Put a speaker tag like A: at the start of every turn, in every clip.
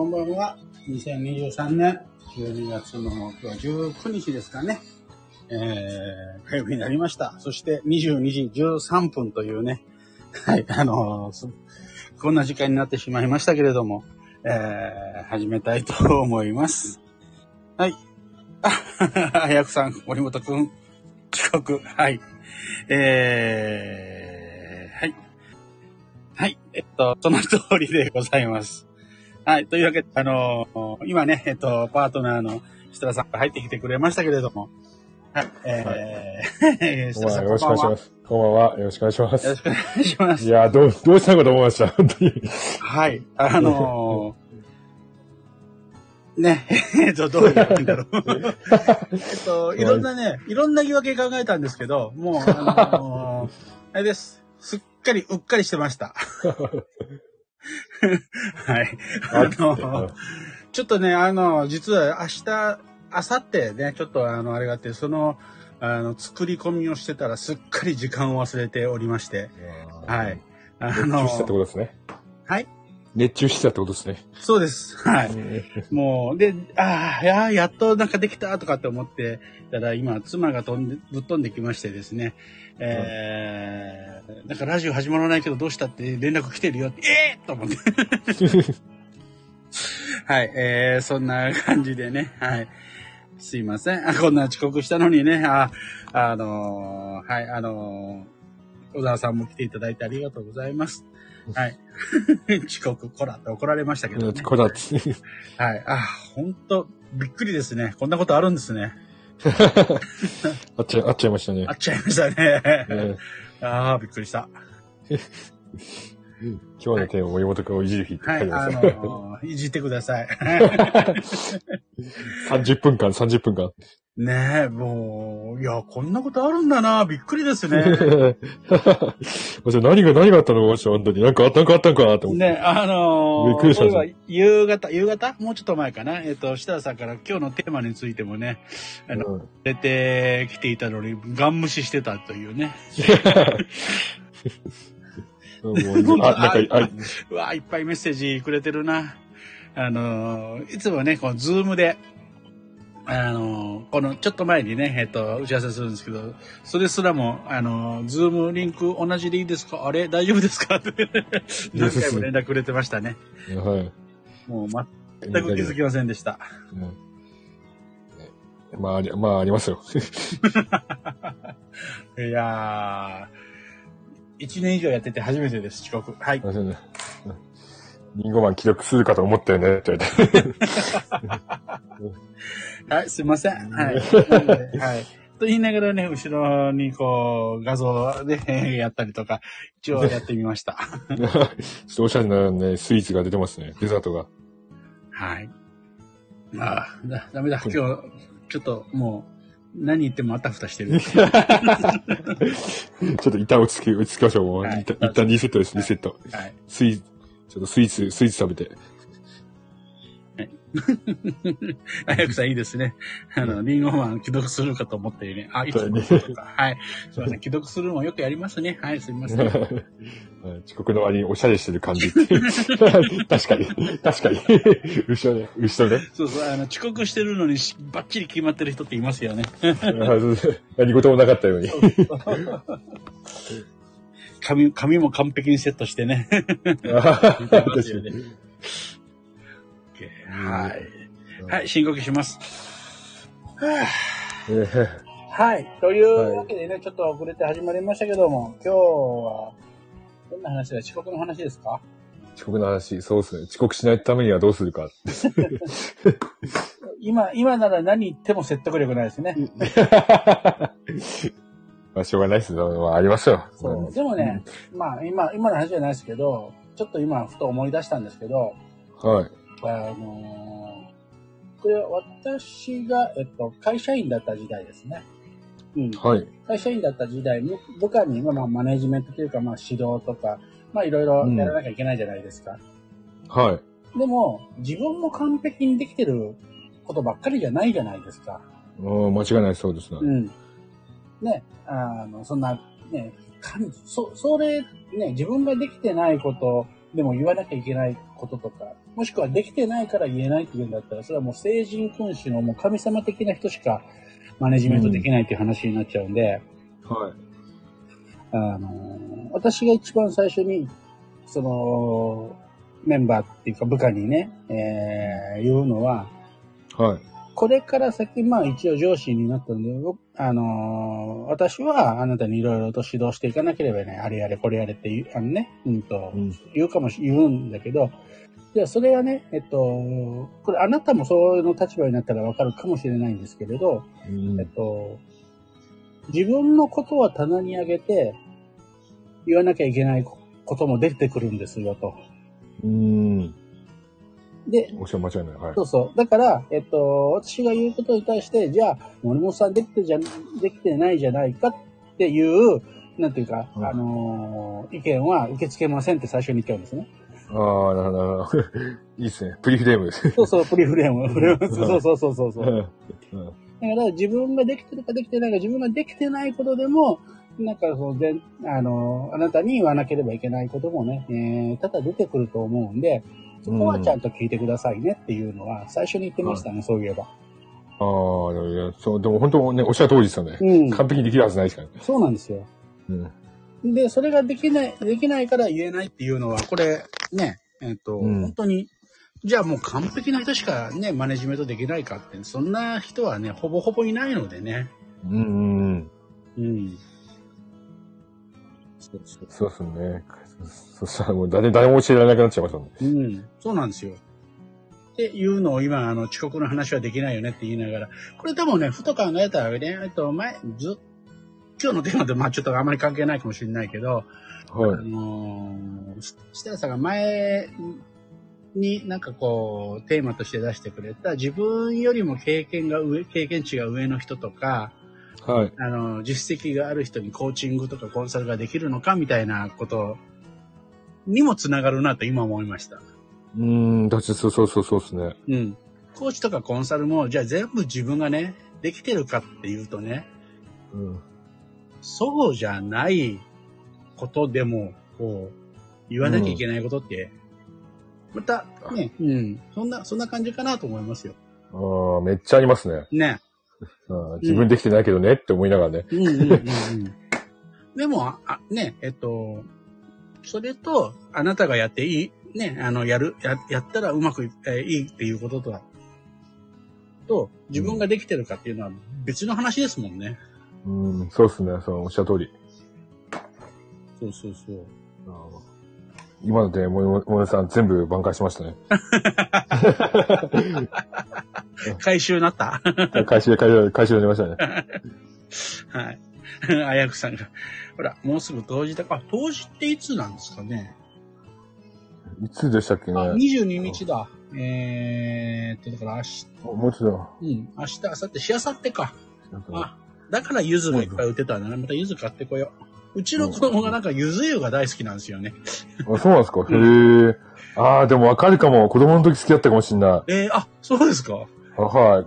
A: こんばんは。2023年12月の今日は19日ですかね。えー、火曜日になりました。そして22時13分というね、はい、あのーすこんな時間になってしまいましたけれども、えー、始めたいと思います。はい。あ、早くさん、森本くん、遅刻、はい。えー、はい。はい。えっと、その通りでございます。はい。というわけで、あのー今ね、えっと、パートナーの設楽さんが入ってきてくれましたけれども、はい。えー、
B: こんばんはよろしくお願いします。こんばんは。よろしくお願いしま
A: よろ
B: す。
A: しくお願いします。
B: いやーどう、どうしたのかと思いました。本当に。
A: はい。あのー、ね、えっと、どうやるんだろう。えっと、いろんなね、いろんな言い訳考えたんですけど、もう、あのーあれです。すっかり、うっかりしてました。はい。あのーちょっとね、あの、実は明日、明後日ね、ちょっとあの、あれがあって、その、あの、作り込みをしてたらすっかり時間を忘れておりまして、はい。。あ
B: 熱中したってことですね。
A: はい。
B: 熱中したってことですね。
A: そうです。はい。もう、で、ああ、いやー、やっとなんかできたとかって思ってたら、今、妻が飛んで、ぶっ飛んできましてですね、えー、なんかラジオ始まらないけどどうしたって連絡来てるよって、ええー、と思って。はい、えー、そんな感じでね、はい。すいません。あこんな遅刻したのにね、あ、あのーはい、あのー小沢さんも来ていただいてありがとうございます。はい。遅刻、こらって怒られましたけどね。
B: こだって。
A: はい。あ、ほんと、びっくりですね。こんなことあるんですね。
B: あっちゃい、あっちゃいましたね
A: あ。っちゃいましたね。
B: え
A: ああ、びっくりした。
B: ー今日のテーマ、森本君をいじる日って書
A: はいい、あ
B: てます。
A: のーいじってください。
B: 30分間、30分間。
A: ねえ、もう、いや、こんなことあるんだな。びっくりですね。
B: 私何が、何があったの？か、本当に。なんかあった、なんかあったんか？なって思って。
A: ねあのー、
B: びっくりした
A: 夕方、夕方？もうちょっと前かな。えっ、と、設楽さんから今日のテーマについてもね、あの、
B: うん
A: 出てきていたのに、ガン無視してたというね。
B: もうあ、なんか、あ、
A: うわ、いっぱいメッセージくれてるな。あのー、いつもね、このズームで、あのー、このちょっと前にね、えっと、打ち合わせするんですけど、それすらも、あのー、ズームリンク同じでいいですか？あれ？大丈夫ですか？って 何回も連絡くれてましたね。
B: はい。
A: もう全く気づきませんでした。
B: うんねまあ、あり、まあ、ありますよ。
A: いやー、1年以上やってて初めてです、遅刻。はい。
B: リンゴマン記録するかと思ったよね、って言われて。
A: はい、すいません。はい。はい。と言いながらね、後ろにこう、画像でやったりとか、一応やってみました。
B: ちょっとおしゃれなね、スイーツが出てますね。デザートが。
A: はい。まあ、だ、ダメだ。今日、ちょっともう、何言ってもあたふたしてる。
B: ちょっと一旦落ち着き、落ち着きましょう。もう、
A: はい
B: 一旦一旦リセットです、リセット。
A: はい。
B: スイーツ、ちょっとスイーツ、スイーツ食べて。
A: 早くさんいいですね。あの、リンゴマン既読するかと思ったよね。あ、いつも
B: そうね
A: とか。はい。すいません。既読するのもよくやりますね。はい、すみません。
B: は い遅刻の割におしゃれしてる感じ。確かに。確かに。後ろね。後ろね。
A: そうそう、あの、遅刻してるのにしバッチリ決まってる人っていますよね。
B: 何事もなかったように。
A: 髪、髪も完璧にセットしてね。
B: 確かに。
A: はい。はい、深呼吸します。はい。というわけでね、ちょっと遅れて始まりましたけども、今日は、どんな話だ遅刻の話ですか？
B: 遅刻の話、そうですね。遅刻しないためにはどうするか。
A: 今、今なら何言っても説得力ないですね。
B: まあ、しょうがないですよ。まあ、ありますよ。
A: そう。でもね、まあ今、今の話じゃないですけど、ちょっと今、ふと思い出したんですけど、
B: はい。
A: あのーこれは私が、えっと、会社員だった時代ですね。うん。
B: はい。
A: 会社員だった時代に、部下に、まあ、マネジメントというか、まあ、指導とか、まあ、いろいろやらなきゃいけないじゃないですか。
B: はい。
A: でも、自分も完璧にできてることばっかりじゃないじゃないですか。
B: うん、間違いないそうですね。
A: うん。ね、あの、そんな、ね、かんそ、それ、ね、自分ができてないことでも言わなきゃいけないこととか、もしくはできてないから言えないっていうんだったら、それはもう聖人君主のもう神様的な人しかマネジメントできないっていう話になっちゃうんで、
B: はい。
A: あの、私が一番最初に、その、メンバーっていうか部下にね、えー、言うのは、
B: はい。
A: これから先、まあ一応上司になったので、僕あのー私はあなたにいろいろと指導していかなければいけない。あれやれ、これやれって言う、あのね、うんと
B: う、ん。
A: 言うかもし、言うんだけど、じゃあそれはね、えっと、これあなたもそういうの立場になったらわかるかもしれないんですけれど、
B: うん
A: えっと、自分のことは棚に上げて、言わなきゃいけないことも出てくるんですよと。
B: うん。
A: で、
B: おっしゃ間違いない。はい
A: そ。うそう。だから、えっと、私が言うことに対して、じゃあ、森本さんできてじゃ、できてないじゃないかっていう、なんていうか、
B: うん
A: あのー意見は受け付けませんって最初に言っちゃうんですね。
B: ああ、なるほど。いいですね。プリフレームです。
A: そうそう、プリフレーム。フレームそうそうそうそうそう。
B: うん
A: だから自分ができてるかできてないか、自分ができてないことでも、なんかそので、あの、あなたに言わなければいけないこともね、えー、ただ出てくると思うんで、そこはちゃんと聞いてくださいねっていうのは、最初に言ってましたね、そういえば。
B: ああ、いやそう、でも本当ね、おっしゃる通りですよね。
A: うん。
B: 完璧にできるはずないですからね。
A: そうなんですよ。
B: うん。
A: で、それができない、できないから言えないっていうのは、これ、ね、えっ、と、
B: うん
A: 本当に、じゃあもう完璧な人しかね、マネジメントできないかって、そんな人はね、ほぼほぼいないのでね。
B: うんうん。
A: うん。そうそう。
B: そうですね。そしたらもう誰、誰も教えられなくなっちゃいましたもんね。
A: うん。そうなんですよ。っていうのを今、あの、遅刻の話はできないよねって言いながら、これでもね、ふと考えたらね、えっと、前、ず、今日のテーマと、まあちょっとあまり関係ないかもしれないけど、あ
B: はい。
A: のー、し設楽さんが前になんかこう、テーマとして出してくれた、自分よりも経験が上、経験値が上の人とか、
B: はい。
A: あの、実績がある人にコーチングとかコンサルができるのかみたいなことにもつながるなと今思いました。
B: うん、だってそうそうそうそうですね。
A: うん。コーチとかコンサルも、じゃあ全部自分がね、できてるかっていうとね、
B: うん。
A: そうじゃないことでも、こう、言わなきゃいけないことって、また、ね、うん、そんな、そんな感じかなと思いますよ。
B: ああ、めっちゃありますね。
A: ね。
B: 自分できてないけどねって思いながらね。
A: うんうんうんうん。でも、あ、あね、えっと、それと、あなたがやっていい、ね、あの、やる、や、やったらうまくい,、えーいいっていうこととは、と、自分ができてるかっていうのは別の話ですもんね。
B: うん、そうですね。そう、おっしゃる通り。
A: そうそうそう。
B: 今ので、もももねさん全部挽回しましたね。
A: 回収なった
B: 回収で、回収で、回収で出ましたね。
A: はい。あやくさんが。ほら、もうすぐ冬至だか。あ、冬至っていつなんですかね。
B: いつでしたっけね
A: あ、22日だ。えーっと、だから明日、
B: もうちょっ
A: うん、明日、明後日、しあさってか。
B: となんか。
A: あ、だから柚子がいっぱい売ってたんだな。また柚子買ってこよう。うちの子供がなんか柚子湯が大好きなんですよね。
B: あ、そうなんですか？へえ。ああ、でもわかるかも。子供の時好きだったかもしんない。
A: えー、あ、そうですか。
B: あはい。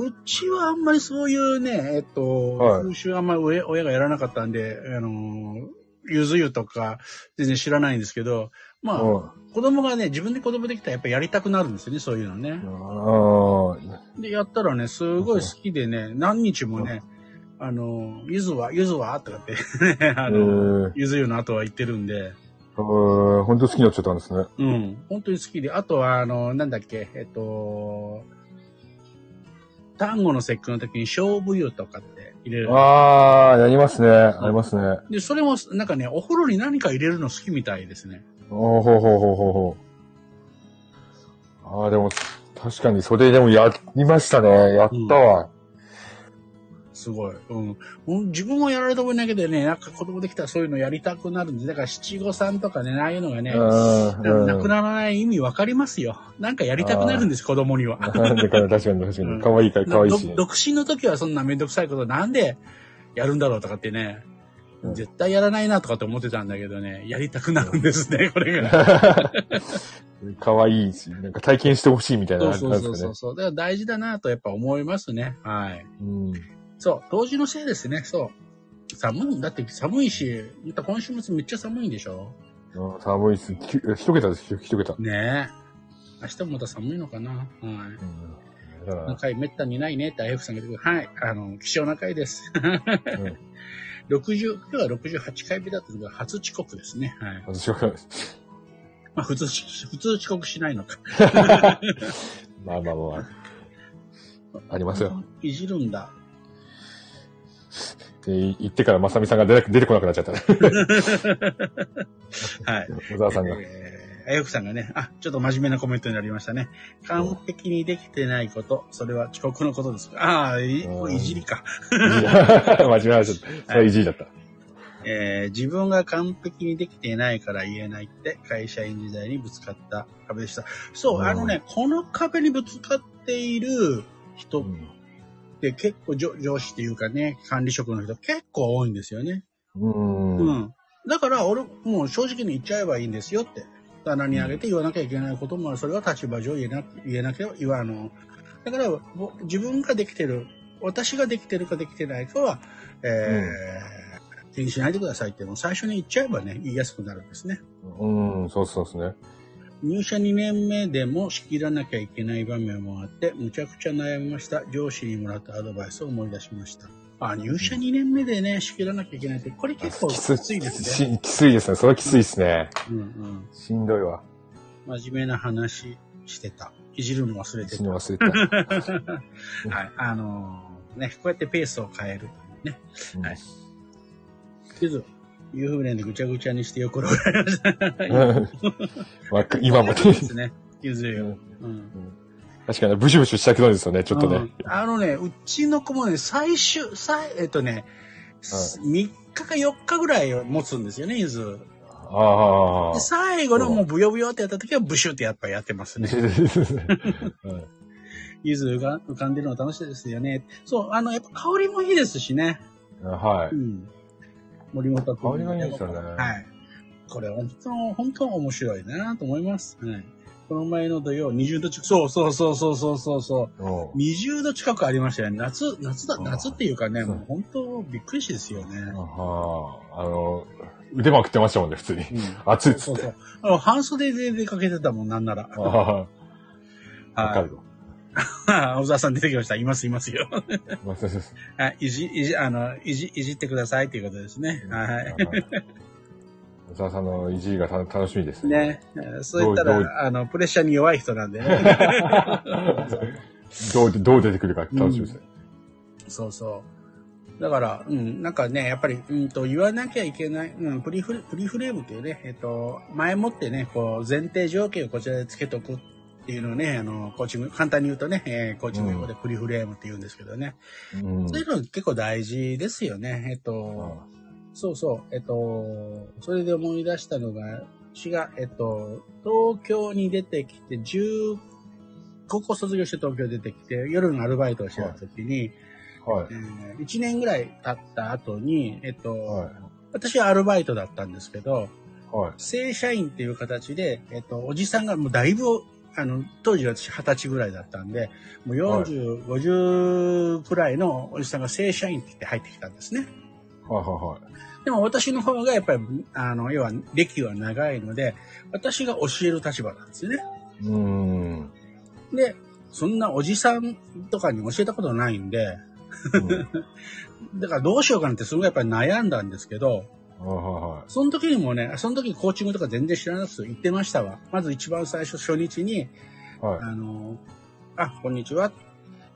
A: うちはあんまりそういうね、えっと、
B: はい。
A: 風習あんまり親親がやらなかったんで、あのー、柚子湯とか全然知らないんですけど、まあ、
B: うん
A: 子供がね、自分で子供できたらやっぱやりたくなるんですよね、そういうのね。
B: あ
A: で、やったらね、すごい好きでね、何日もね、あの、ゆずは、ゆずは？とかって、あの、
B: ー、
A: ゆず湯の後は言ってるんで、
B: えー、本当好きになっちゃったんですね。
A: うん、本当に好きで、あとは、あの、なんだっけ、えっと、単語の節句の時に勝負湯とかって入れる。
B: ああ、やりますね。ありますね。
A: で、それも、なんかね、お風呂に何か入れるの好きみたいですね。
B: おーほうほうほうほうほう。ああ、でも、確かにそれでもやりましたね。やったわ。
A: すごい。うん。うん自分もやられた覚えないけどね、なんか子供できたらそういうのやりたくなるんで、だから七五三とかね、ああいうのがね、
B: うん。
A: なくならない意味わかりますよ。なんかやりたくなるんです、子供には。
B: 確かに確か
A: うん
B: に。可愛いから、可愛いし
A: ど。独身の時はそんなめんどくさいことなんでやるんだろうとかってね、
B: うん
A: 絶対やらないなとかって思ってたんだけどね、やりたくなるんですね、これが。
B: 可愛いし、なんか体験してほしいみたいな
A: そう
B: 感じですかね
A: そうそうそう。。そうだから大事だなとやっぱ思いますね。はい。
B: うん。
A: そう、冬至のせいですね、そう。寒い、だって寒いし、また今週末めっちゃ寒いんでしょ
B: うん寒いっす。き一桁です、一桁。
A: ねえ。明日もまた寒いのかなはい。
B: うん。だから
A: 中井めったにないねってあやふさんが言ってくる。はい。あの、希少な回です。60、今日は68回目だったのが初遅刻ですね。はい。
B: 私は、
A: まあ普通し、普通遅刻しないのか。
B: まあまあまあ。ありますよ。
A: いじるんだ。
B: って言ってから、まさみさんが出て出てこなくなっちゃった。
A: はい。
B: 小沢さんが。
A: えーあやふさんがね、あ、ちょっと真面目なコメントになりましたね。完璧にできてないこと、それは遅刻のことです。ああ、いじりか。
B: 真面目な話。それいじりだった。
A: えー自分が完璧にできていないから言えないって会社員時代にぶつかった壁でした。そう、
B: うん
A: あのね、この壁にぶつかっている人っ
B: うん
A: て結構上上司っていうかね、管理職の人結構多いんですよね。
B: うん。
A: う
B: うん。
A: ん。だから俺、もう正直に言っちゃえばいいんですよって。棚にあげて言わなきゃいけないこともある。それは立場上言えな言えなきゃ言わあの。だから、ぼ自分ができてる、私ができてるかできてないかは、えー気にしないでくださいって、もう最初に言っちゃえばね、言いやすくなるんですね。
B: うん、そうそうですね。
A: 入社2年目でも仕切らなきゃいけない場面もあって、むちゃくちゃ悩みました。上司にもらったアドバイスを思い出しました。あ、入社2年目でね、仕切らなきゃいけないって、これ結構きついですね。
B: しきついですね。それはきついですね。
A: うんうん。
B: しんどいわ。
A: 真面目な話してた。いじるの忘れて
B: 死
A: た。
B: ぬ忘れた。
A: はい。あのーね、こうやってペースを変える。ね。はいゆず、湯船でぐちゃぐちゃにしてよくろられました。
B: 今もね、
A: ですね。ゆずよ。うん。
B: 確かにブシュブシュしたくなるんですよね、ちょっとね。
A: うんあのね、うちの子もね、最終、最、えっとね、3日か4日ぐらい持つんですよね、ゆず。
B: ああ
A: で。最後のもうブヨブヨってやった時はブシュってやっぱやってますね。
B: うん
A: ゆずが浮かんでるの楽しいですよね。そう、あの、やっぱ香りもいいですしね。
B: はい。
A: うん。森本君。
B: 香りがいいですよね
A: はい。これ本当、本当面白いなと思います。はい。この前の土曜、20度近く、そうそうそうそうそうそうそう。
B: うん
A: 20度近くありましたよね。夏、夏だ、
B: うん
A: 夏っていうかね、もう本当びっくりしですよね。
B: ああの、腕まくってましたもんね、普通に。
A: うん
B: 暑いっつって。
A: そうそう。あの、半袖で出かけてたもん、なんなら。
B: わか
A: はい
B: る。わ。
A: 小沢さん出てきました。います、いますよ。
B: まあ
A: い。いじ、いじ、あの、いじ、いじってくださいということですね。はい。
B: 小沢さんのいじりがた楽しみですね。
A: ね。えーそう言ったら、あの、プレッシャーに弱い人なんで ね。
B: どう、どう出てくるか楽しみですね。
A: そうそう。だから、うん、なんかね、やっぱり、うんと、言わなきゃいけない、うん、プリフレ、プリフレームっていうね、えっと、前もってね、こう、前提条件をこちらでつけとくっていうのをね、あの、コーチング、簡単に言うとね、えーコーチング用語でプリフレームって言うんですけどね。
B: うん
A: そういうの結構大事ですよね。えっと、そうそう、えっと、それで思い出したのが、私が、えっと、東京に出てきて、10、高校卒業して東京出てきて、夜のアルバイトをしてた時に、
B: はい。
A: え1年ぐらい経った後に、えっと、
B: はい
A: 私はアルバイトだったんですけど、
B: はい。
A: 正社員っていう形で、えっと、おじさんがもうだいぶ、あの、当時私二十歳ぐらいだったんで、もう40、50くらいのおじさんが正社員って言って入ってきたんですね。
B: はいは
A: でも私の方がやっぱり、あの、要は歴が長いので、私が教える立場なんですよね。
B: いはい。うん。
A: で、そんなおじさんとかに教えたことないんで、だからどうしようかなってすごいやっぱり悩んだんですけど、
B: はいは
A: その時にもね、その時コーチングとか全然知らなくて言ってましたわ。まず一番最初初日に、
B: いはい。
A: あの、あ、こんにちは。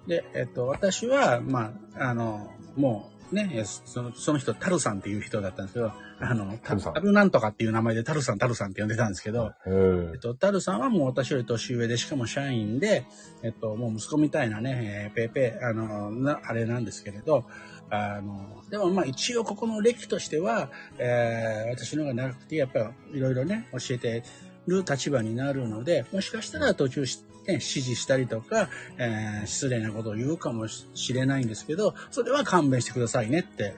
A: で、えっと、私は、まあ、あの、もうね、えそのその人、タルさんっていう人だったんですけど、あの、
B: タルさん
A: タルなんとかっていう名前でタルさん、タルさんって呼んでたんですけど、
B: え
A: っと、タルさんはもう私より年上で、しかも社員で、えっと、もう息子みたいなね、えーペーペー、あの、な、あれなんですけれど、あの、でもまあ一応ここの歴としては、えー私の方が長くて、やっぱりいろいろね、教えてる立場になるので、もしかしたら途中し、ね、指示したりとか、えー失礼なことを言うかもしれないんですけど、それは勘弁してくださいねって、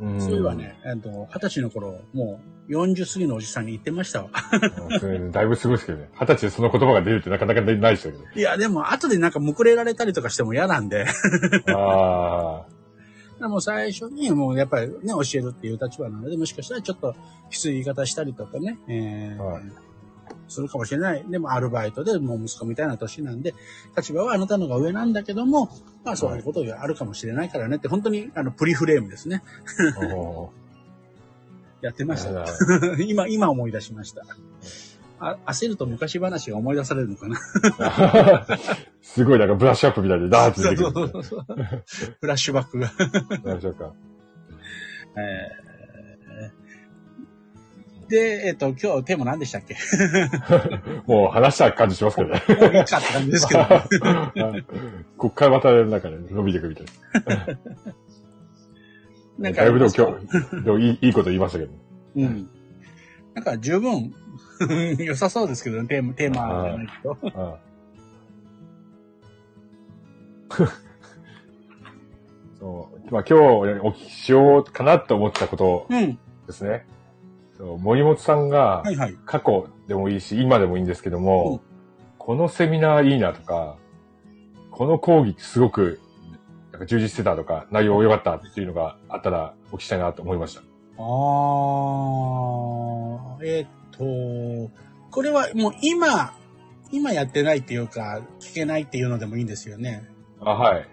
B: うん
A: そういえばね、えっと、二十歳の頃、もう40過ぎのおじさんに言ってましたわ。
B: だいぶすごいですけどね。二十歳でその言葉が出るってなかなかないですよね。
A: いや、でも、後でなんかむくれられたりとかしても嫌なんで。
B: ああ。
A: でも最初にもうやっぱりね、教えるっていう立場なので、もしかしたらちょっときつい言い方したりとかね、えー
B: はい
A: するかもしれない。でもアルバイトでもう息子みたいな年なんで、立場はあなたのが上なんだけども、まあそういうことがあるかもしれないからねって、本当にあのプリフレームですね。
B: お
A: やってました。
B: ー
A: 今、今思い出しました。あ焦ると昔話が思い出されるのかな？
B: すごいなんかブラッシュアップみたいでダーッと出てくる。
A: そうそうそう フラッシュバックが。えーで、えっ、と、今日テーマ何でしたっけ？
B: もう話した感じしますけどね。
A: もういいかって感じですけど。
B: はいこっからまたなんかね、伸びていくみたいな。
A: なんか？
B: だいぶでも今日、でもいいいいこと言いましたけど。
A: うん。なんか十分良さそうですけどね、テーマ、テーマじゃないと。
B: あ そう。まあ今日お聞きしようかなと思ったこと
A: うん。
B: ですね。そう森本さんが
A: はいはい。
B: 過去でもいいし、今でもいいんですけども、
A: うん
B: このセミナーいいなとか、この講義すごくなんか充実してたとか、内容良かったっていうのがあったらお聞きしたいなと思いました。
A: あー、えっ、と、これはもう今、今やってないっていうか、聞けないっていうのでもいいんですよね。
B: あ、はい。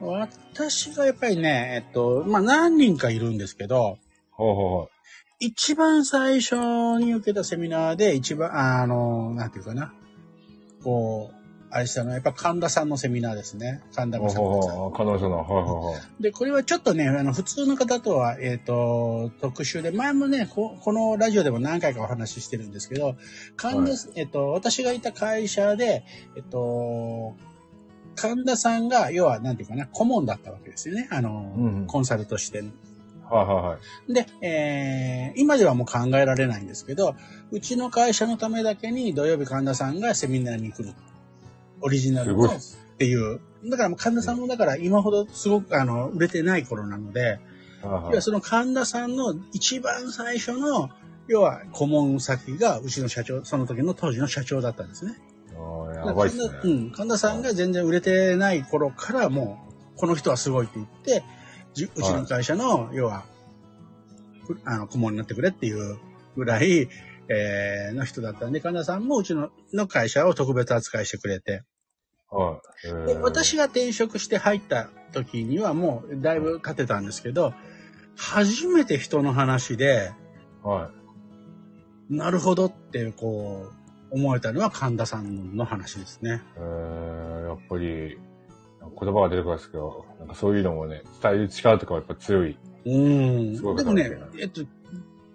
A: 私がやっぱりね、えっと、まあ何人かいるんですけど、
B: ほうほうほ
A: 一番最初に受けたセミナーで一番、あの、なんていうかな、こう、あれしたのはやっぱ神田さんのセミナーですね。神田正子さん。
B: ほうほう。彼女の、はいはいはい。
A: で、これはちょっとね、あの、普通の方とは、えっ、と、特殊で、前もねこ、このラジオでも何回かお話ししてるんですけど、神田、
B: はい
A: えっ、と、私がいた会社で、えっ、と、神田さんが、要は、なんていうかな、顧問だったわけですよね。あの、
B: うん
A: コンサルとしての。
B: はいはいはい。
A: で、えー今ではもう考えられないんですけど、うちの会社のためだけに土曜日神田さんがセミナーに来る。オリジナルのっ。ていう。だからもう神田さんもだから今ほどすごくあの売れてない頃なので、
B: はい
A: 要
B: は
A: その神田さんの一番最初の、要は顧問先がうちの社長、その時の当時の社長だったんですね。
B: やばいっすね
A: 神田うん。神田さんが全然売れてない頃からもう、この人はすごいって言って、じうちの会社の、要は、くあの、顧問になってくれっていうぐらい、えーの人だったんで、神田さんもうちのの会社を特別扱いしてくれて、
B: はい。えー
A: で私が転職して入った時にはもうだいぶ経ってたんですけど、初めて人の話で、
B: は
A: なるほどってこう、思えたのは神田さんの話ですね。
B: い。えー、やっぱり、言葉が出てこないですけど、なんかそういうのもね、伝える力とかはやっぱ強い。
A: うん。でも
B: ね、
A: えっと、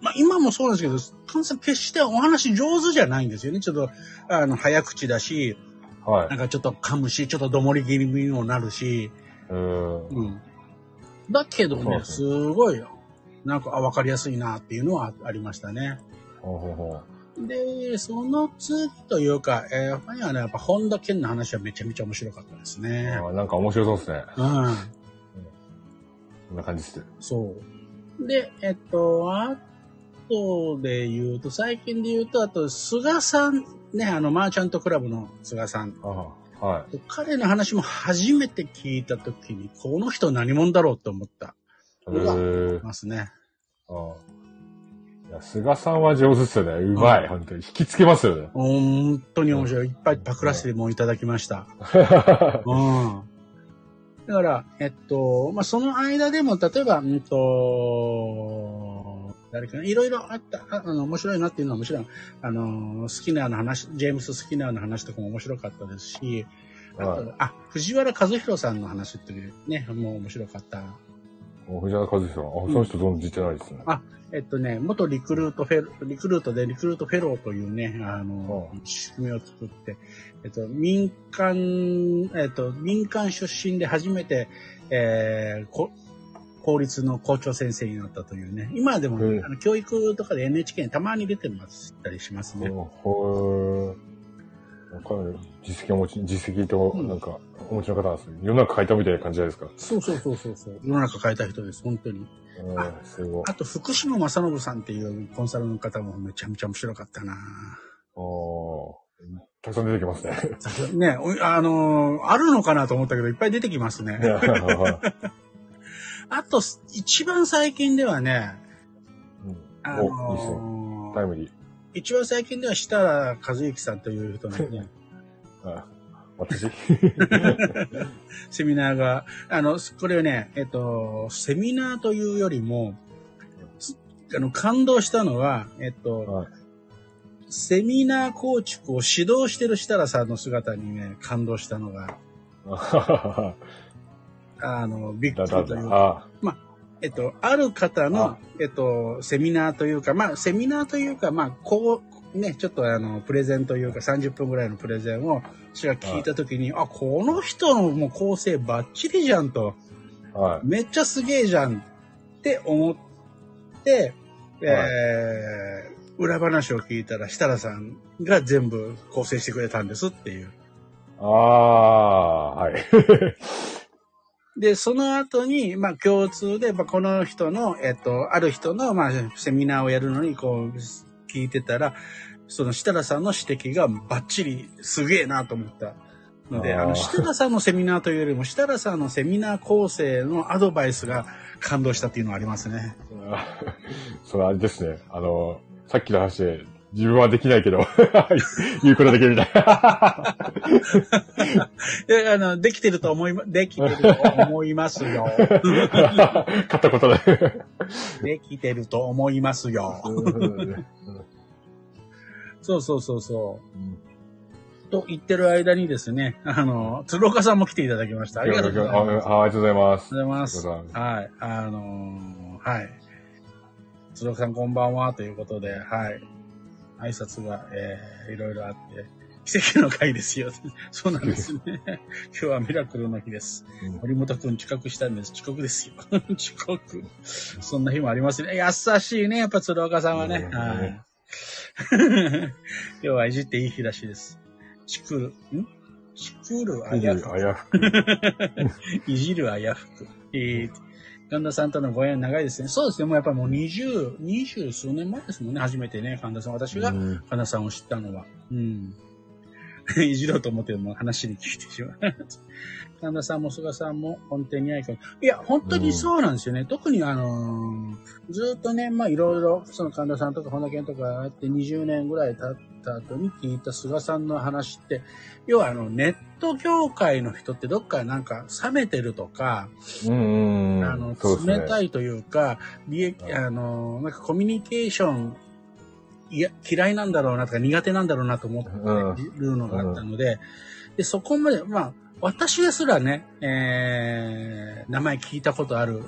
A: まあ今もそうなんですけど、神田さん決してお話上手じゃないんですよね。ちょっと、あの、早口だし、
B: はい
A: なん。かちょっと噛むし、ちょっとどもり気味にもなるし、
B: うーん。
A: うん。だけどね、
B: す
A: すごい、なんか、あ、わかりやすいなっていうのはありましたね。
B: ほうほうほ
A: で、その次というか、えー、やっぱりはね、やっぱ本田健の話はめちゃめちゃ面白かったです
B: う。
A: ね。
B: あーなんか面白そうですね。
A: うん。
B: そんな感じです。
A: そう。で、えっと、あとで言うと、最近で言うと、あと、菅さん、ね、あの、マーチャントクラブの菅さん。
B: はい。
A: 彼の話も初めて聞いたときに、この人何者だろうって思った。
B: えー、
A: ますね。
B: あーいや、菅さんは上手っすよね。うまい、本当に。引きつけますよね。
A: 本当に面白い。いっぱいパクらせてもいただきました。うん。だから、えっと、まあ、その間でも、例えば、うんと、誰かな、いろいろあった、ああの、面白いなっていうのはもちろん、あの、スキナーの話、ジェームス・スキナーの話とかも面白かったですし、あと、
B: はい
A: あ、藤原和弘さんの話っていうね、もう面白かった。
B: お藤原和弘さん。あ、その人存じてないですね。
A: あえっとね、元リクルートフェロー、リクルートでリクルートフェローというね、あの、仕組みを作って、えっと、民間、えっと、民間出身で初めて、えー、こ公立の校長先生になったというね、今でも、
B: うん
A: あの教育とかで NHK にたまに出てますったりしますね。
B: ほー。かなり実績をお持ち、実績と、
A: うん
B: なんか、お持ちの方なんですね。世の中変えたみたいな感じじゃないですか。
A: そうそうそうそうそう。世の中変えた人です、本当に。
B: うん、すごい。
A: あと、福島正信さんっていうコンサルの方もめちゃめちゃ面白かったな
B: あーたくさん出てきますね。
A: ね、おあのーあるのかなと思ったけど、いっぱい出てきますね。あと、一番最近ではね、
B: うん。
A: あ
B: お、いいですね。
A: のー
B: タイムリー。
A: 一番最近では設楽和之さんという人のね、
B: あ私？
A: セミナーが、あの、これはね、えっと、セミナーというよりも、つあの、感動したのは、えっと、
B: はい
A: セミナー構築を指導してる設楽さんの姿にね、感動したのが、あの、びっく
B: だ
A: り
B: だ
A: というか、
B: だ。
A: えっと、ある方の
B: あ、
A: えっと、セミナーというか、まあ、セミナーというか、まあ、こう、ね、ちょっとあの、プレゼンというか、30分ぐらいのプレゼンを、私が聞いたときに、あ、この人のもう構成バッチリじゃんと、
B: は
A: めっちゃすげえじゃんって思って、えー裏話を聞いたら、設楽さんが全部構成してくれたんですっていう。
B: い。ああ、はい。
A: で、その後に、まあ、共通で、まあ、この人の、えっと、ある人の、まあ、セミナーをやるのに、こう、聞いてたら、その設楽さんの指摘がバッチリすげえなと思ったので、
B: あ
A: の、設楽さんのセミナーというよりも、設楽さんのセミナー構成のアドバイスが感動したっていうのはありますね。
B: それあれですね。あの、さっきの話で、自分はできないけど、言うことできるみた いな。
A: で、あの、できてると思いま、できてると思いますよ。
B: 買ったことで。
A: できてると思いますよ。そうそうそうそう。と言ってる間にですね、あの、鶴岡さんも来ていただきました。ありがとうございます。
B: あありがとうございます。
A: ありがとうございます。はい。あのーはい。鶴岡さんこんばんはということで、はい。挨拶が、えー、いろいろあって、奇跡の回ですよ。そうなんですね。今日はミラクルの日です。
B: うん
A: 森本くん遅刻したんです。遅刻ですよ。遅刻。そんな日もありますね。優しいね、やっぱ鶴岡さんはね。
B: うん
A: はい。今日はいじっていい日らしいです。チクる、ん？チクるあやふ
B: あやふく。
A: いじるあやふく。えー、神田さんとのご縁長いですね。そうですね。もうやっぱりもう20、20数年前ですもんね。初めてね、神田さん。私が
B: うん
A: 神田さんを知ったのは。うん。いじろうと思っても話に聞いてしまう。神田さんも菅さんも本店に愛かいや、本当にそうなんですよね。特にあのーずっとね、まあいろいろ、その神田さんとか本田健とかあって20年ぐらい経った後に聞いた菅さんの話って、要はあの、ネット業界の人ってどっかなんか冷めてるとか、
B: うんうん。
A: あの、冷たいというか、利益、あの、なんかコミュニケーション、いや、嫌いなんだろうなとか苦手なんだろうなと思ってるのがあったので、で、そこまで、まあ、私ですらね、えー、名前聞いたことある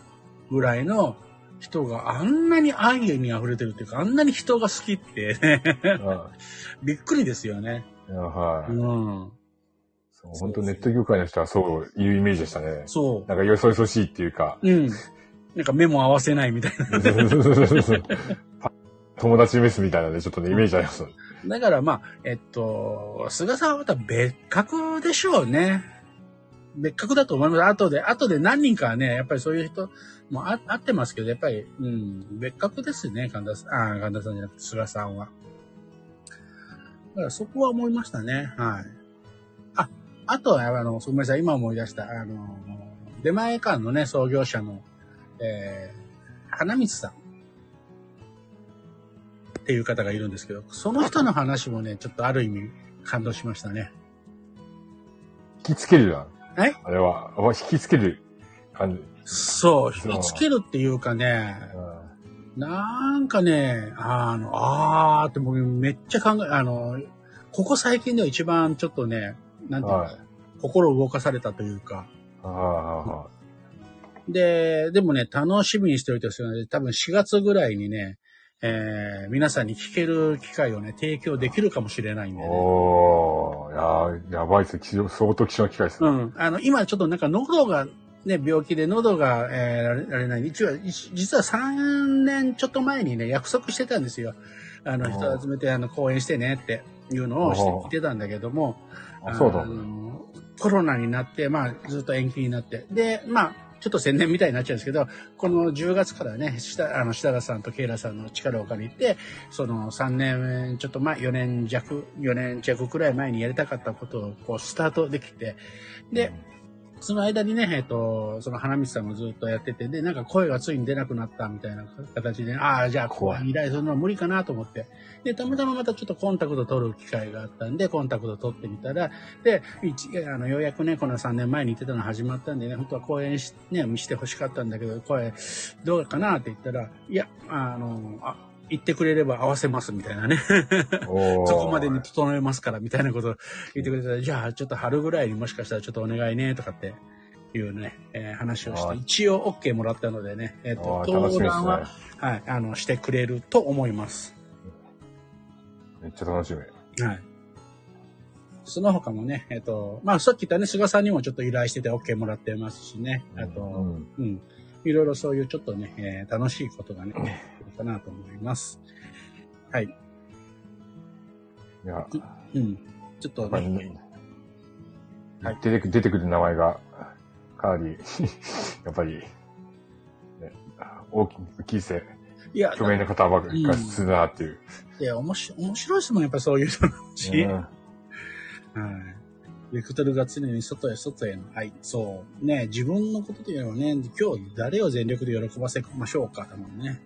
A: ぐらいの人があんなに愛に溢れてるっていうか、あんなに人が好きって、ね、
B: あ
A: びっくりですよね。
B: いやはい。
A: うん。
B: そう本当ネット業界の人はそういうイメージでしたね。
A: そ
B: なんかよそよそしいっていうか。
A: う。うん。なんか目も合わせないみたいな。
B: 友達メスみたいなね、ちょっとね、イメージあります。
A: だからまあ、えっと、菅さんはまた別格でしょうね。別格だと思います。後で、後で何人かはね、やっぱりそういう人もあ合ってますけど、やっぱり、うん、別格ですね、神田さん、あ神田さんじゃなくて菅さんは。だからそこは思いましたね。はい。あ、あとは、あの、ごめんなさい、今思い出した、あの、出前館のね、創業者の、えー、花光さん。っていう方がいるんですけど、その人の話もね、ちょっとある意味感動しましたね。
B: 引きつけるじゃん。
A: え？
B: あれは、あ引きつける感じ。
A: そう、引きつけるっていうかね、なんかね、あの、あーって僕めっちゃ考え、あの、ここ最近では一番ちょっとね、なんていうか、
B: はい。
A: 心を動かされたというか、で、でもね、楽しみにしておいてほしいので、多分4月ぐらいにね、えー、皆さんに聞ける機会をね、提供できるかもしれないんでね。
B: おー、や、やばいです貴重相当貴重な機会ですね。
A: うん。あの、今ちょっとなんか喉が、ね、病気で喉が、えーられない。一応、一実は3年ちょっと前にね、約束してたんですよ。あの、人集めて、あの、講演してねっていうのをしてきてたんだけども、
B: あそうだ
A: コロナになって、まあ、ずっと延期になって。で、まあ、ちょっと宣伝みたいになっちゃうんですけど、この10月からね、下あの設楽さんとケイラさんの力を借りて、その3年、ちょっと前、4年弱、4年弱くらい前にやりたかったことをこうスタートできて、で、その間にね、えっ、と、その花道さんもずっとやってて、で、なんか声がついに出なくなったみたいな形で、ああ、じゃあ、こう依頼するのは無理かなと思って。で、たまたままたちょっとコンタクト取る機会があったんで、コンタクト取ってみたら、で、一あの、ようやくね、この3年前に言ってたの始まったんでね、本当は公演し、ね、見してほしかったんだけど、声、どうかなって言ったら、いや、あの、あ、言ってくれれば合わせますみたいなね。そこまでに整えますから、みたいなことを言ってくれたら、じゃあ、ちょっと春ぐらいにもしかしたらちょっとお願いね、とかっていうね、えー話をして、一応 OK もらったのでね、えっ、
B: ー楽しみですね
A: 登壇は、はい、あの、してくれると思います。
B: めっちゃ楽しみ。
A: はい。その他もね、えっ、と、まあ、さっき言ったね、菅さんにもちょっと依頼してて OK もらってますしね、あと、
B: うん
A: うん。いろいろそういうちょっとね、えー楽しいことがね、来るかなと思います。はい。
B: いや、
A: うん。ちょっとね、
B: ね
A: はい
B: 出てく出てくる名前が、かなり、やっぱり、ね、大き大きいせ、
A: いや、
B: 著名な方ばっかりがするなっていう。
A: いや、面白い、面白いですもん、やっぱそういうののし。
B: うん
A: はい。ベクトルが常に外へ外への愛。そう。ね、自分のことというのはね、今日誰を全力で喜ばせましょうか、だもんね。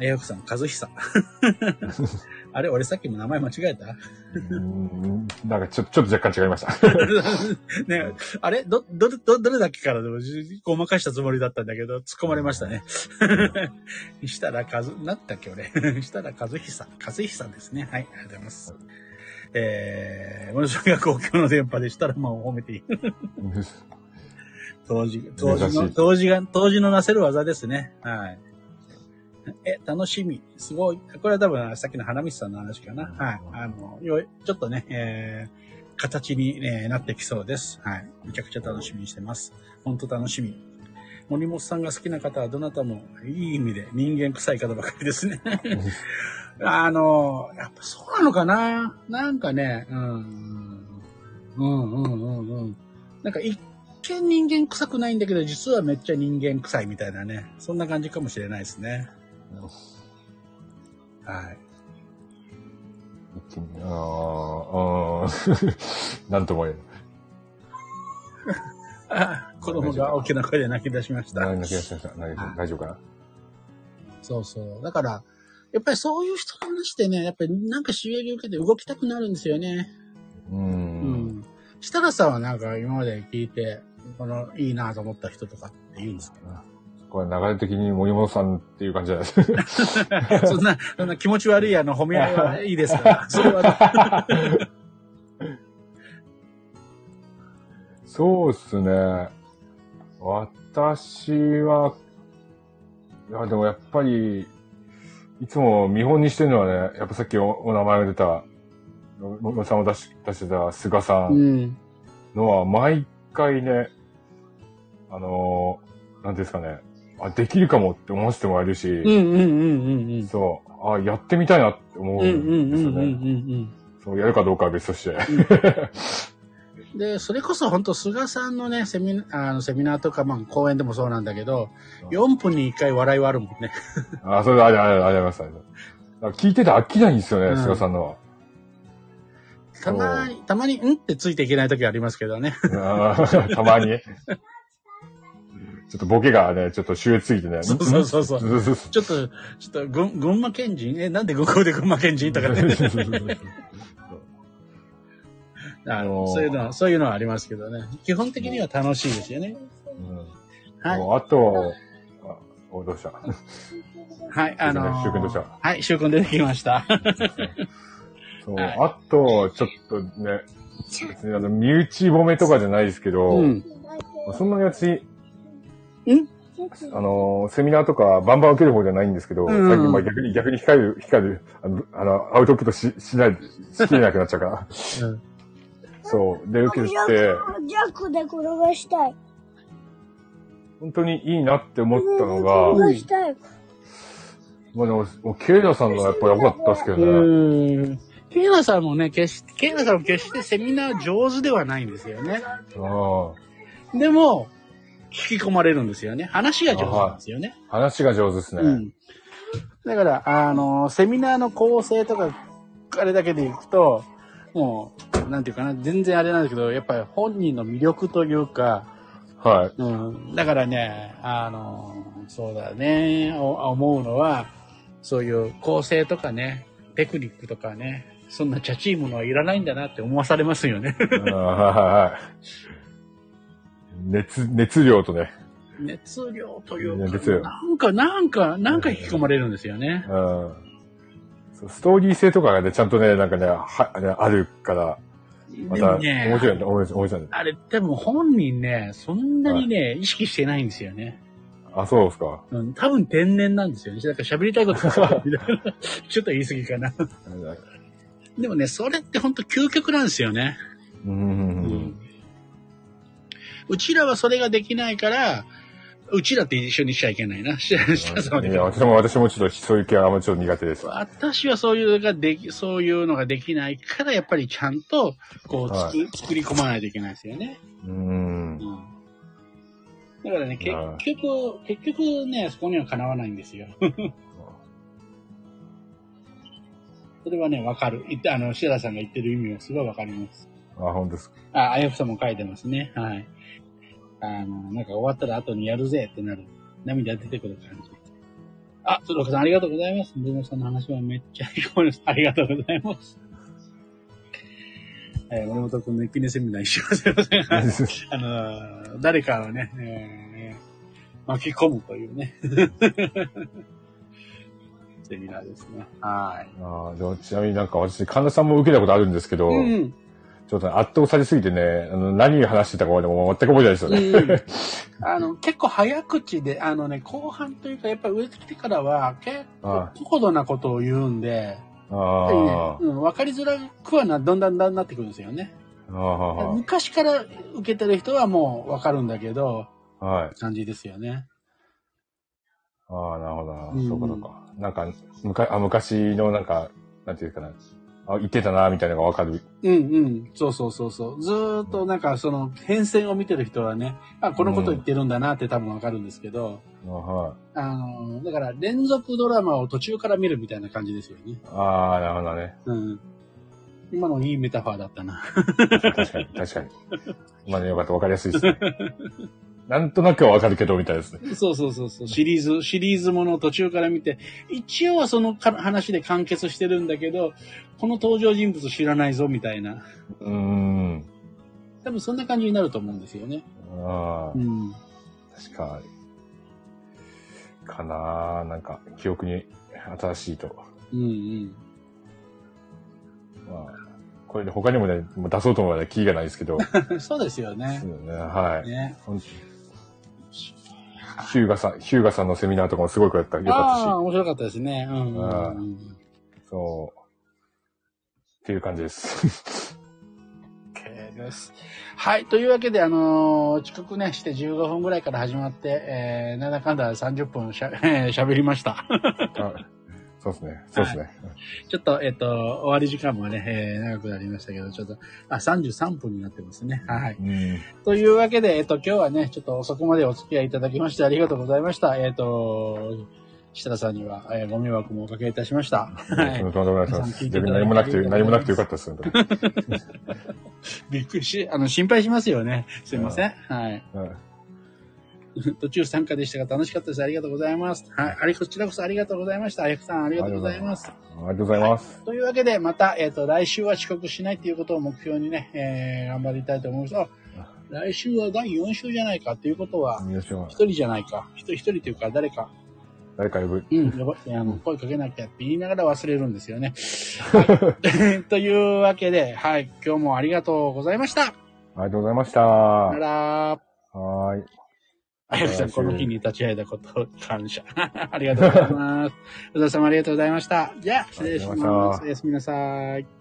A: 栄養さん、和久。あれ、俺さっきも名前間違えた？
B: うんなんかちょちょっと若干違いました。
A: ね、あれ？ど、どれ、ど、どれだっけからでも、ごまかしたつもりだったんだけど、突っ込まれましたね。したらかず、なんだっけ俺？したら和久。和久ですね。はい、ありがとうございます。えー、ものすごい公共の電波でしたら、まあ褒めていい。当時、当時の、当時が、当時のなせる技ですね。はい。え、楽しみ。すごい。これは多分さっきの花道さんの話かな。はい。あの、よちょっとね、えー、形に、えーなってきそうです。はい。めちゃくちゃ楽しみにしてます。本当楽しみ。森本さんが好きな方はどなたもいい意味で人間臭い方ばかりですね。あの、やっぱそうなのかななんかね、うん、うん、うん、うん、うん。なんか一見人間臭くないんだけど、実はめっちゃ人間臭いみたいなね。そんな感じかもしれないですね。はい。
B: 一気にあーあー、なんとも言え
A: あ 子供が大きな声で泣き出しました。
B: ない。何の気がしました。何大丈夫かな？
A: そうそう。だから、やっぱりそういう人の話ってね、やっぱりなんか収益受けて動きたくなるんですよね。
B: う。
A: うんん。設楽さんはなんか今まで聞いて、この、いいなと思った人とかって言うんですか？
B: これ流れ的に森本さんっていう感じじゃないですか。
A: そんな、そんな気持ち悪いあの褒め合いはいいですから。それは、
B: そうっすね。私は、いや、でもやっぱり、いつも見本にしてるのはね、やっぱさっきおお名前が出た、野野さんを出し出してた菅さ
A: うんん。
B: のは、毎回ね、あのー、なんていうんですかね、あ、できるかもって思わせてもらえるし、
A: うんうんうんうんうん。
B: そう、あ、やってみたいなって思う
A: うん
B: ですよね。
A: うんうん
B: そう、やるかどうかは別として。
A: うん。で、それこそ本当菅さんのね、セミナー、あのセミナーとか、まあ講演でもそうなんだけど、4分に1回笑いはあるもんね。
B: あ、それあれ、あれ、あります、あ聞いてて飽きないんですよね、
A: うん
B: 菅さんのは。
A: たまに、たまに、うんってついていけない時ありますけどね。
B: たまに。ちょっとボケがね、ちょっと秀逸すぎてね。
A: そうそうそうそうちょっと、ちょっと、群群馬県人？え、なんで群馬で群馬県人とかね。あのそういうのは、そういうのはありますけどね。基本的には楽しいですよね。
B: うん
A: はい。
B: あと、あおどうした？
A: はい、あのー
B: シュウ君どうした？
A: はい、シュウ君出てきました。
B: そう、
A: はい
B: あと、ちょっとね、別にあの、身内褒めとかじゃないですけど、
A: うん。
B: そんなに私、
A: ん
B: あの、セミナーとかバンバン受ける方じゃないんですけど、
A: うんうん
B: 最近まあ逆に、逆に控える、控える、あの、あのアウトプットし、しない、しきれなくなっちゃうから。
A: うん
B: そう。で、受けてて、
C: 弱で転がしたい。
B: 本当にいいなって思ったのが、
C: 転がしたい。
B: まあでも、もうケイラさんのやっぱ良かったですけどね。
A: うん。ケイラさんもね、決して、ケイラさんも決してセミナー上手ではないんですよね。
B: あ
A: でも、引き込まれるんですよね。話が上手なんですよね。
B: あ話が上手ですね。
A: うん。だから、あの、セミナーの構成とか、あれだけでいくと、もう、なんていうかな、全然あれなんだけど、やっぱり本人の魅力というか、
B: はい。
A: うん、だからね、あの、そうだね、お思うのは、そういう構成とかね、テクニックとかね、そんなチャチいものはいらないんだなって思わされますよね。
B: はい。熱、熱量とね。
A: 熱量というか、
B: 熱量
A: なんか、なんか、なんか引き込まれるんですよね。
B: うん。そうストーリー性とかがね、ちゃんとね、なんかね、はねあるから、また、
A: ね、
B: 面白いね、面白い面白いね。
A: あれ、でも本人ね、そんなにね、意識してないんですよね。
B: あ、そうですか。
A: うん、多分天然なんですよね。だから喋りたいこと ちょっと言い過ぎかな。でもね、それって本当究極なんですよね。
B: うん。う
A: うんうちらはそれができないから、うちらって一緒にしちゃいけないな。
B: いや、私も、私もちょっとそういう系はあんまちょっと苦手です。
A: 私はそういうのができ、そういうのができないから、やっぱりちゃんと、こう、
B: は
A: 作作り込まないといけないですよね。
B: うん
A: う。ん。だからね、結
B: はい
A: 局、結局ね、そこにはかなわないんですよ。それはね、わかる。言って、あの、シ田さんが言ってる意味はすごいわかります。
B: あ、本当ですか。
A: あ、あやふさんも書いてますね。はい。あの、なんか終わったら後にやるぜってなる。涙出てくる感じ。あ、鶴岡さんありがとうございます。森本さんの話はめっちゃいい声です。ありがとうございます。えー、森本君の一気にセミナー一緒すいません。あの、誰かをね、えー巻き込むというね。セミナーですね。はい。
B: あーでもちなみになんか私、神田さんも受けたことあるんですけど、
A: うん。
B: ちょっとね圧倒されすぎてね、あの何話してたか俺も全く覚えてないですよね。
A: あの、結構早口で、あのね、後半というか、やっぱり上てきてからは、結構
B: は
A: 高度なことを言うんで、
B: あ
A: やっぱりね
B: あ、
A: うん、分かりづらくはな、だんだんだんなってくるんですよね。
B: ーあ
A: 昔から受けてる人はもう分かるんだけど、
B: ー、はい。
A: 感じですよね。
B: ああ、なるほどな。
A: うん
B: そうかそうか。なんか、むかあ昔のなんか、なんていうかな。あ、言ってたな、みたいなのがわかる。
A: うんうん。そうそうそうそう。ずーっとなんかその変遷を見てる人はね、あ、このこと言ってるんだなって多分分かるんですけど、
B: あは
A: あの、だから連続ドラマを途中から見るみたいな感じですよね。
B: い。ああ、なるほどね。
A: うん。今のいいメタファーだったな。
B: 確かに、確かに。まあね、よかった。わかりやすいですね。なんとなくはわかるけど、みたいですね。
A: そうそうそうそう。シリーズ、シリーズものを途中から見て、一応はそのか話で完結してるんだけど、この登場人物知らないぞみたいな。
B: うーん。
A: 多分そんな感じになると思うんですよね。
B: ああ
A: う、ん。
B: 確かに。かななんか、記憶に新しいと。
A: うんうん。
B: まあ、これで他にもね、出そうと思えばキリがないですけど。
A: そうですよね
B: そ。うね、はい。
A: ね。
B: ヒューガさん、ヒューガさんのセミナーとかもすごくよかったよか
A: ああ、
B: ったし。
A: 面白かったですね。うんうんうん。
B: そう。っていう感じです。
A: OK です。はい。というわけで、あのー遅刻ね、して15分ぐらいから始まって、えー、なんだかんだ30分しゃ、えー喋りました。
B: あそうですね。そうですね。
A: ちょっと、えっ、と、終わり時間もね、えー長くなりましたけど、ちょっと、あ、33分になってますね。はい。
B: うん。
A: というわけで、えっ、と、今日はね、ちょっと遅くまでお付き合いいただきましてありがとうございました。えっ、と、設楽さんには、えーご迷惑もおかけいたしました。はい
B: とんでもないです。何もなくて、何もなくてよかったです。
A: びっくりし、あの、心配しますよね。すいません。はい。
B: はい
A: 途中参加でしたが楽しかったです。ありがとうございます。はい。あれ、こちらこそありがとうございました。あやふさん、ありがとうございます。
B: ありがとうございます。
A: というわけで、また、えっ、と、来週は遅刻しないということを目標にね、えー、頑張りたいと思います。あ、来週は第4週じゃないかということは、一人じゃないか。一人一人というか、誰か、
B: 誰か呼ぶ。
A: うん、呼ばあの、声かけなきゃって言いながら忘れるんですよね。はい、というわけで、はい、今日もありがとうございました。
B: ありがとうございました。
A: さよ
B: は
A: なら。
B: ーい。
A: あやふさん、この日に立ち会えたことを感謝。ありがとうございます。小田さんもありがとうございました。じゃあ、失礼します。おやすみなさい。